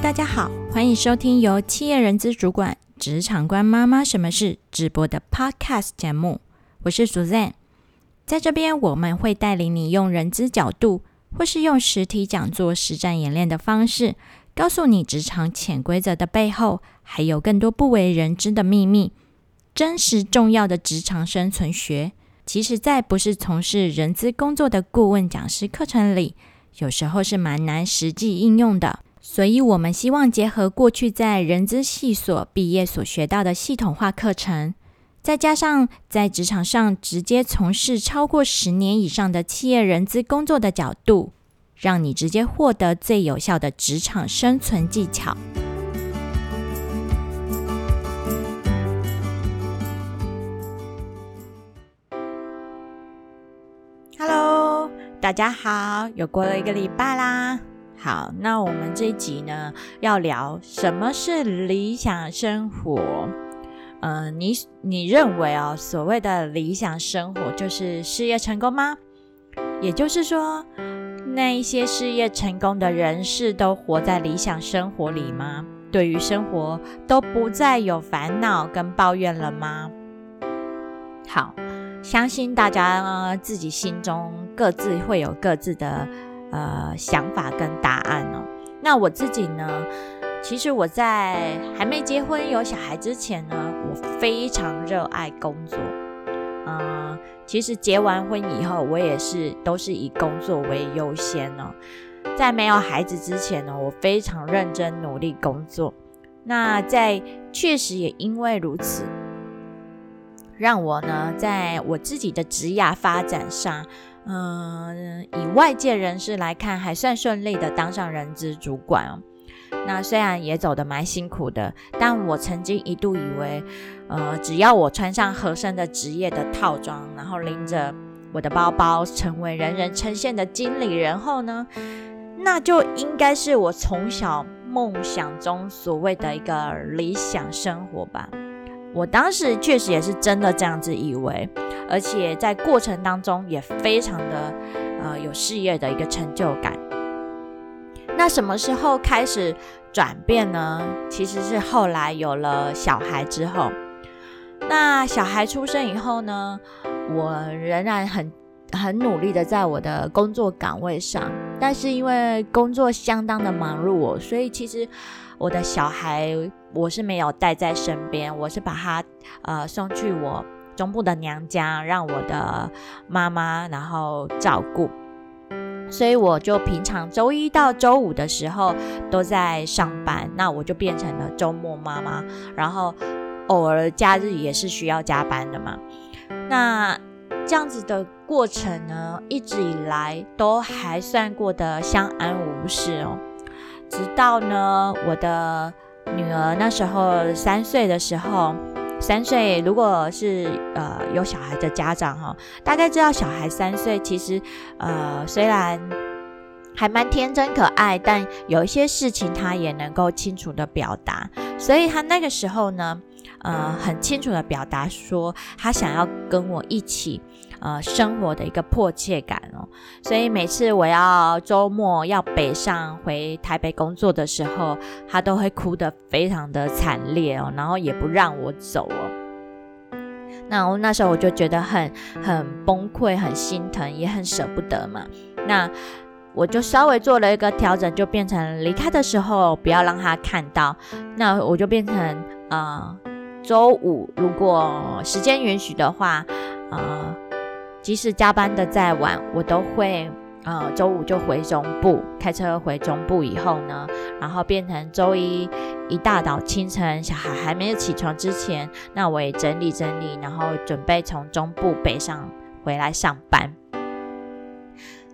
大家好，欢迎收听由企业人资主管职场官妈妈什么事直播的 Podcast 节目。我是 Suzanne，在这边我们会带领你用人资角度，或是用实体讲座实战演练的方式，告诉你职场潜规则的背后，还有更多不为人知的秘密，真实重要的职场生存学。其实，在不是从事人资工作的顾问讲师课程里，有时候是蛮难实际应用的。所以，我们希望结合过去在人资系所毕业所学到的系统化课程，再加上在职场上直接从事超过十年以上的企业人资工作的角度，让你直接获得最有效的职场生存技巧。Hello，大家好，又过了一个礼拜啦。好，那我们这一集呢，要聊什么是理想生活。嗯，你你认为哦，所谓的理想生活就是事业成功吗？也就是说，那一些事业成功的人士都活在理想生活里吗？对于生活都不再有烦恼跟抱怨了吗？好。相信大家呢，自己心中各自会有各自的呃想法跟答案哦。那我自己呢，其实我在还没结婚有小孩之前呢，我非常热爱工作。嗯，其实结完婚以后，我也是都是以工作为优先哦。在没有孩子之前呢，我非常认真努力工作。那在确实也因为如此。让我呢，在我自己的职业发展上，嗯，以外界人士来看，还算顺利的当上人资主管哦。那虽然也走得蛮辛苦的，但我曾经一度以为，呃，只要我穿上合身的职业的套装，然后拎着我的包包，成为人人称羡的经理人后呢，那就应该是我从小梦想中所谓的一个理想生活吧。我当时确实也是真的这样子以为，而且在过程当中也非常的呃有事业的一个成就感。那什么时候开始转变呢？其实是后来有了小孩之后。那小孩出生以后呢，我仍然很很努力的在我的工作岗位上，但是因为工作相当的忙碌哦，所以其实。我的小孩，我是没有带在身边，我是把他呃送去我中部的娘家，让我的妈妈然后照顾。所以我就平常周一到周五的时候都在上班，那我就变成了周末妈妈，然后偶尔假日也是需要加班的嘛。那这样子的过程呢，一直以来都还算过得相安无事哦。直到呢，我的女儿那时候三岁的时候，三岁如果是呃有小孩的家长哈，大概知道小孩三岁其实呃虽然还蛮天真可爱，但有一些事情他也能够清楚的表达，所以他那个时候呢，呃很清楚的表达说他想要跟我一起。呃，生活的一个迫切感哦，所以每次我要周末要北上回台北工作的时候，他都会哭得非常的惨烈哦，然后也不让我走哦。那我那时候我就觉得很很崩溃，很心疼，也很舍不得嘛。那我就稍微做了一个调整，就变成离开的时候不要让他看到。那我就变成呃，周五如果时间允许的话，呃。即使加班的再晚，我都会呃周五就回中部，开车回中部以后呢，然后变成周一一大早清晨小孩还没有起床之前，那我也整理整理，然后准备从中部北上回来上班。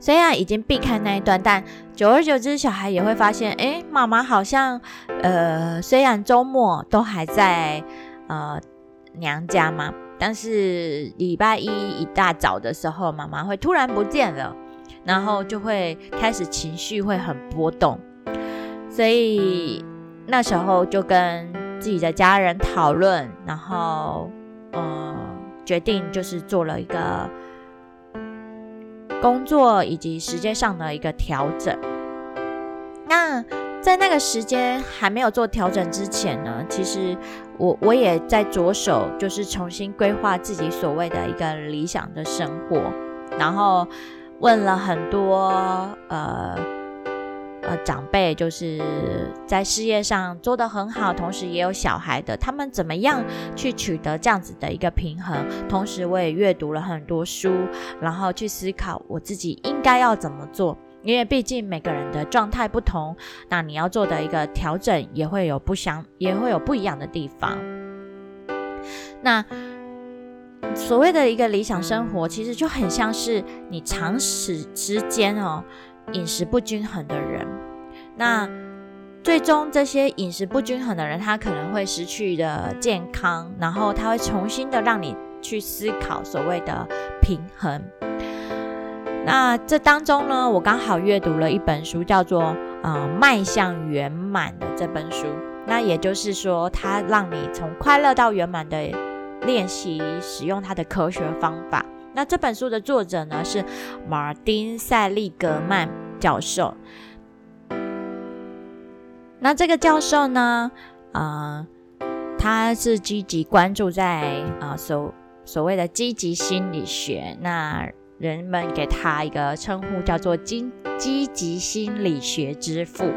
虽然已经避开那一段，但久而久之，小孩也会发现，哎，妈妈好像呃虽然周末都还在呃娘家嘛。但是礼拜一一大早的时候，妈妈会突然不见了，然后就会开始情绪会很波动，所以那时候就跟自己的家人讨论，然后嗯，决定就是做了一个工作以及时间上的一个调整。那在那个时间还没有做调整之前呢，其实我我也在着手，就是重新规划自己所谓的一个理想的生活，然后问了很多呃呃长辈，就是在事业上做得很好，同时也有小孩的，他们怎么样去取得这样子的一个平衡？同时，我也阅读了很多书，然后去思考我自己应该要怎么做。因为毕竟每个人的状态不同，那你要做的一个调整也会有不相，也会有不一样的地方。那所谓的一个理想生活，其实就很像是你长时之间哦饮食不均衡的人。那最终这些饮食不均衡的人，他可能会失去的健康，然后他会重新的让你去思考所谓的平衡。那这当中呢，我刚好阅读了一本书，叫做《呃迈向圆满》的这本书。那也就是说，它让你从快乐到圆满的练习，使用它的科学方法。那这本书的作者呢是马丁·塞利格曼教授。那这个教授呢，呃，他是积极关注在啊所所谓的积极心理学。那人们给他一个称呼，叫做“积积极心理学之父”。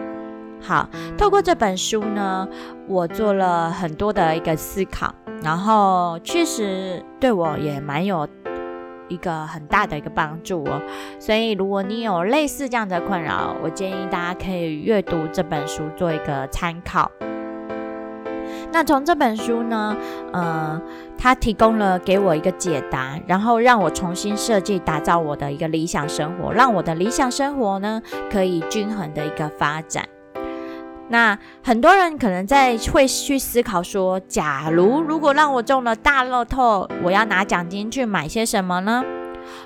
好，透过这本书呢，我做了很多的一个思考，然后确实对我也蛮有一个很大的一个帮助哦。所以，如果你有类似这样的困扰，我建议大家可以阅读这本书做一个参考。那从这本书呢，呃，它提供了给我一个解答，然后让我重新设计、打造我的一个理想生活，让我的理想生活呢可以均衡的一个发展。那很多人可能在会去思考说，假如如果让我中了大乐透，我要拿奖金去买些什么呢？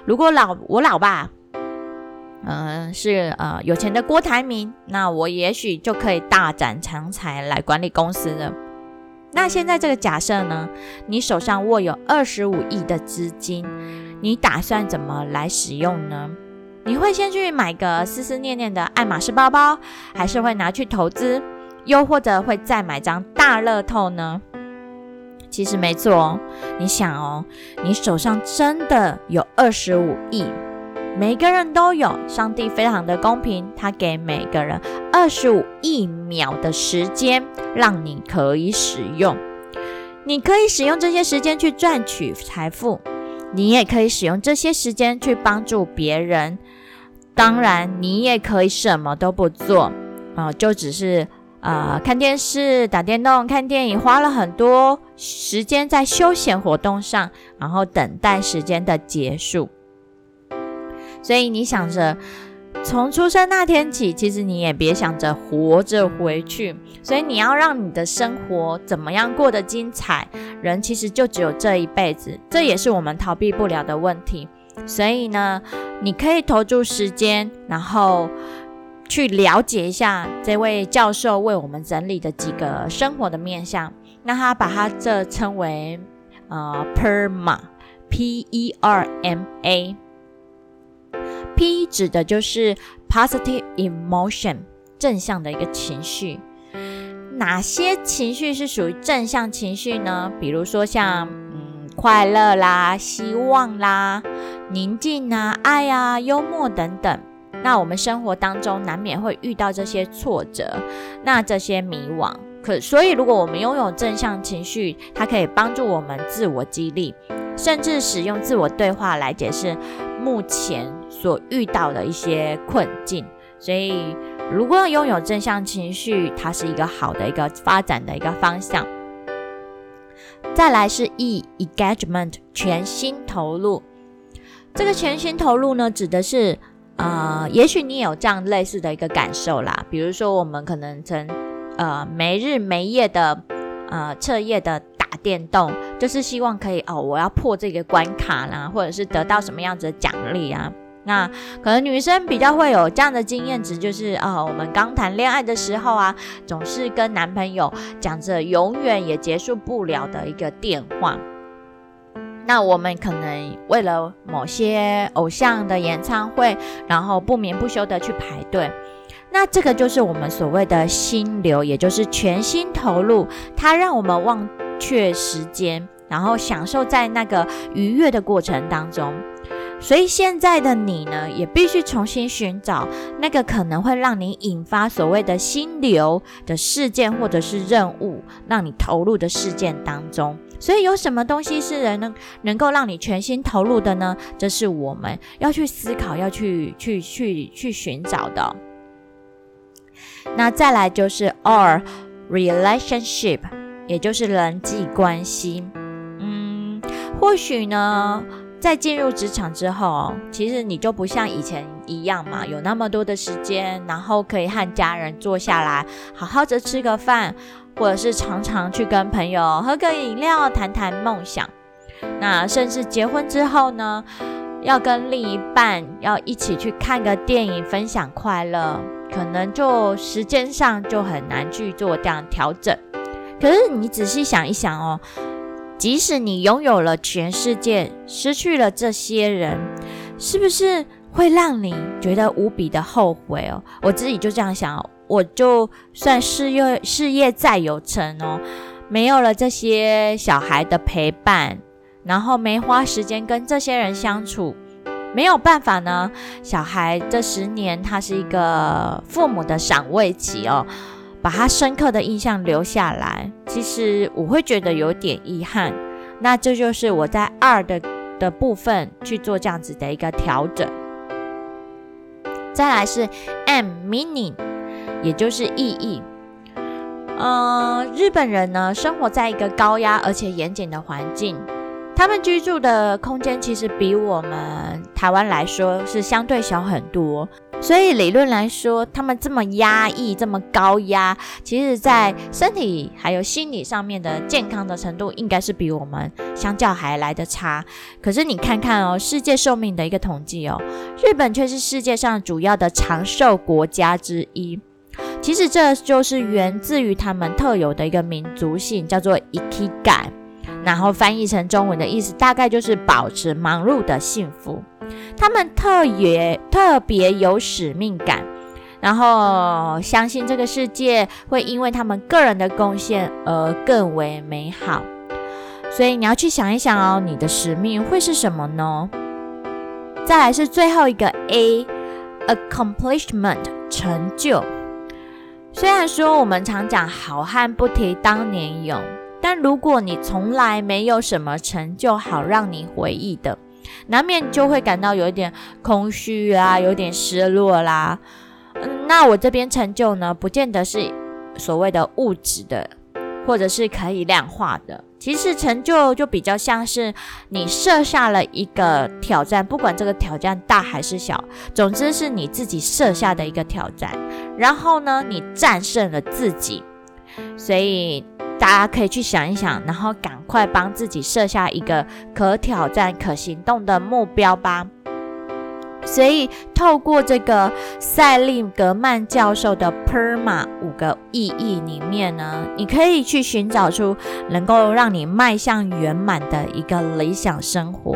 如果老我老爸，嗯，是呃有钱的郭台铭，那我也许就可以大展长才来管理公司了。那现在这个假设呢？你手上握有二十五亿的资金，你打算怎么来使用呢？你会先去买个思思念念的爱马仕包包，还是会拿去投资，又或者会再买张大乐透呢？其实没错，你想哦，你手上真的有二十五亿。每个人都有，上帝非常的公平，他给每个人二十五亿秒的时间，让你可以使用。你可以使用这些时间去赚取财富，你也可以使用这些时间去帮助别人。当然，你也可以什么都不做，啊，就只是呃看电视、打电动、看电影，花了很多时间在休闲活动上，然后等待时间的结束。所以你想着从出生那天起，其实你也别想着活着回去。所以你要让你的生活怎么样过得精彩？人其实就只有这一辈子，这也是我们逃避不了的问题。所以呢，你可以投注时间，然后去了解一下这位教授为我们整理的几个生活的面向。那他把它这称为呃 PERMA，P E R M A。P 指的就是 positive emotion，正向的一个情绪。哪些情绪是属于正向情绪呢？比如说像嗯快乐啦、希望啦、宁静啊、爱啊、幽默等等。那我们生活当中难免会遇到这些挫折，那这些迷惘。可所以，如果我们拥有正向情绪，它可以帮助我们自我激励，甚至使用自我对话来解释目前。所遇到的一些困境，所以如果拥有正向情绪，它是一个好的一个发展的一个方向。再来是 E engagement 全心投入，这个全心投入呢，指的是呃，也许你有这样类似的一个感受啦，比如说我们可能曾呃没日没夜的呃彻夜的电动，就是希望可以哦，我要破这个关卡啦，或者是得到什么样子的奖励啊。那可能女生比较会有这样的经验值，就是啊，我们刚谈恋爱的时候啊，总是跟男朋友讲着永远也结束不了的一个电话。那我们可能为了某些偶像的演唱会，然后不眠不休的去排队。那这个就是我们所谓的心流，也就是全心投入，它让我们忘却时间，然后享受在那个愉悦的过程当中。所以现在的你呢，也必须重新寻找那个可能会让你引发所谓的心流的事件或者是任务，让你投入的事件当中。所以有什么东西是人能能够让你全心投入的呢？这是我们要去思考、要去去去去寻找的。那再来就是 our relationship，也就是人际关系。嗯，或许呢。在进入职场之后，其实你就不像以前一样嘛，有那么多的时间，然后可以和家人坐下来，好好的吃个饭，或者是常常去跟朋友喝个饮料，谈谈梦想。那甚至结婚之后呢，要跟另一半要一起去看个电影，分享快乐，可能就时间上就很难去做这样调整。可是你仔细想一想哦。即使你拥有了全世界，失去了这些人，是不是会让你觉得无比的后悔哦？我自己就这样想，我就算事业事业再有成哦，没有了这些小孩的陪伴，然后没花时间跟这些人相处，没有办法呢。小孩这十年，他是一个父母的赏味期哦。把他深刻的印象留下来，其实我会觉得有点遗憾。那这就是我在二的的部分去做这样子的一个调整。再来是 M meaning，也就是意义。呃，日本人呢生活在一个高压而且严谨的环境，他们居住的空间其实比我们台湾来说是相对小很多。所以理论来说，他们这么压抑、这么高压，其实，在身体还有心理上面的健康的程度，应该是比我们相较还来的差。可是你看看哦，世界寿命的一个统计哦，日本却是世界上主要的长寿国家之一。其实这就是源自于他们特有的一个民族性，叫做 i k i g a 然后翻译成中文的意思，大概就是保持忙碌的幸福。他们特别特别有使命感，然后相信这个世界会因为他们个人的贡献而更为美好。所以你要去想一想哦，你的使命会是什么呢？再来是最后一个 A，accomplishment 成就。虽然说我们常讲好汉不提当年勇，但如果你从来没有什么成就好让你回忆的。难免就会感到有一点空虚啊，有点失落啦。嗯，那我这边成就呢，不见得是所谓的物质的，或者是可以量化的。其实成就就比较像是你设下了一个挑战，不管这个挑战大还是小，总之是你自己设下的一个挑战。然后呢，你战胜了自己，所以。大家可以去想一想，然后赶快帮自己设下一个可挑战、可行动的目标吧。所以，透过这个塞利格曼教授的 PERMA 五个意义里面呢，你可以去寻找出能够让你迈向圆满的一个理想生活。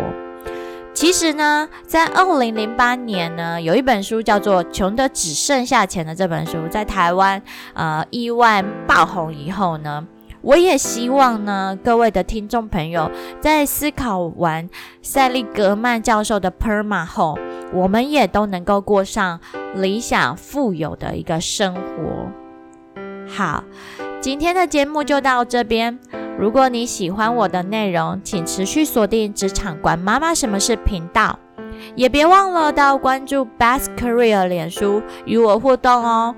其实呢，在二零零八年呢，有一本书叫做《穷的只剩下钱》的这本书，在台湾呃意外爆红以后呢。我也希望呢，各位的听众朋友在思考完塞利格曼教授的 PERMA 后，我们也都能够过上理想富有的一个生活。好，今天的节目就到这边。如果你喜欢我的内容，请持续锁定职场管妈妈什么是频道，也别忘了到关注 Best Career 脸书与我互动哦。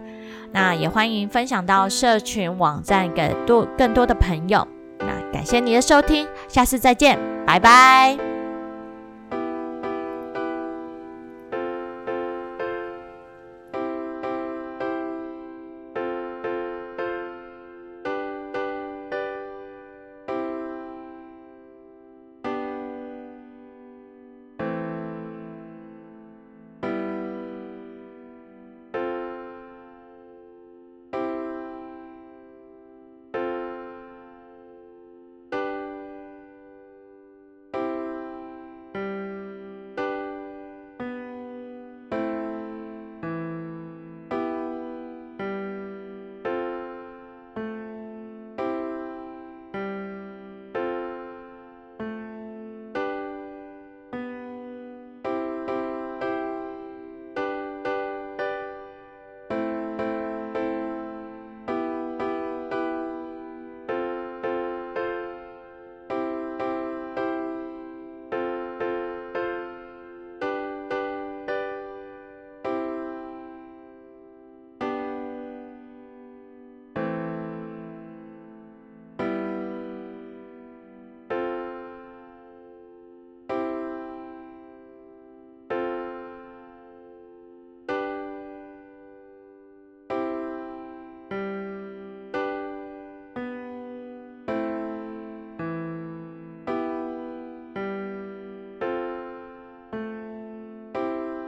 那也欢迎分享到社群网站给多更多的朋友。那感谢你的收听，下次再见，拜拜。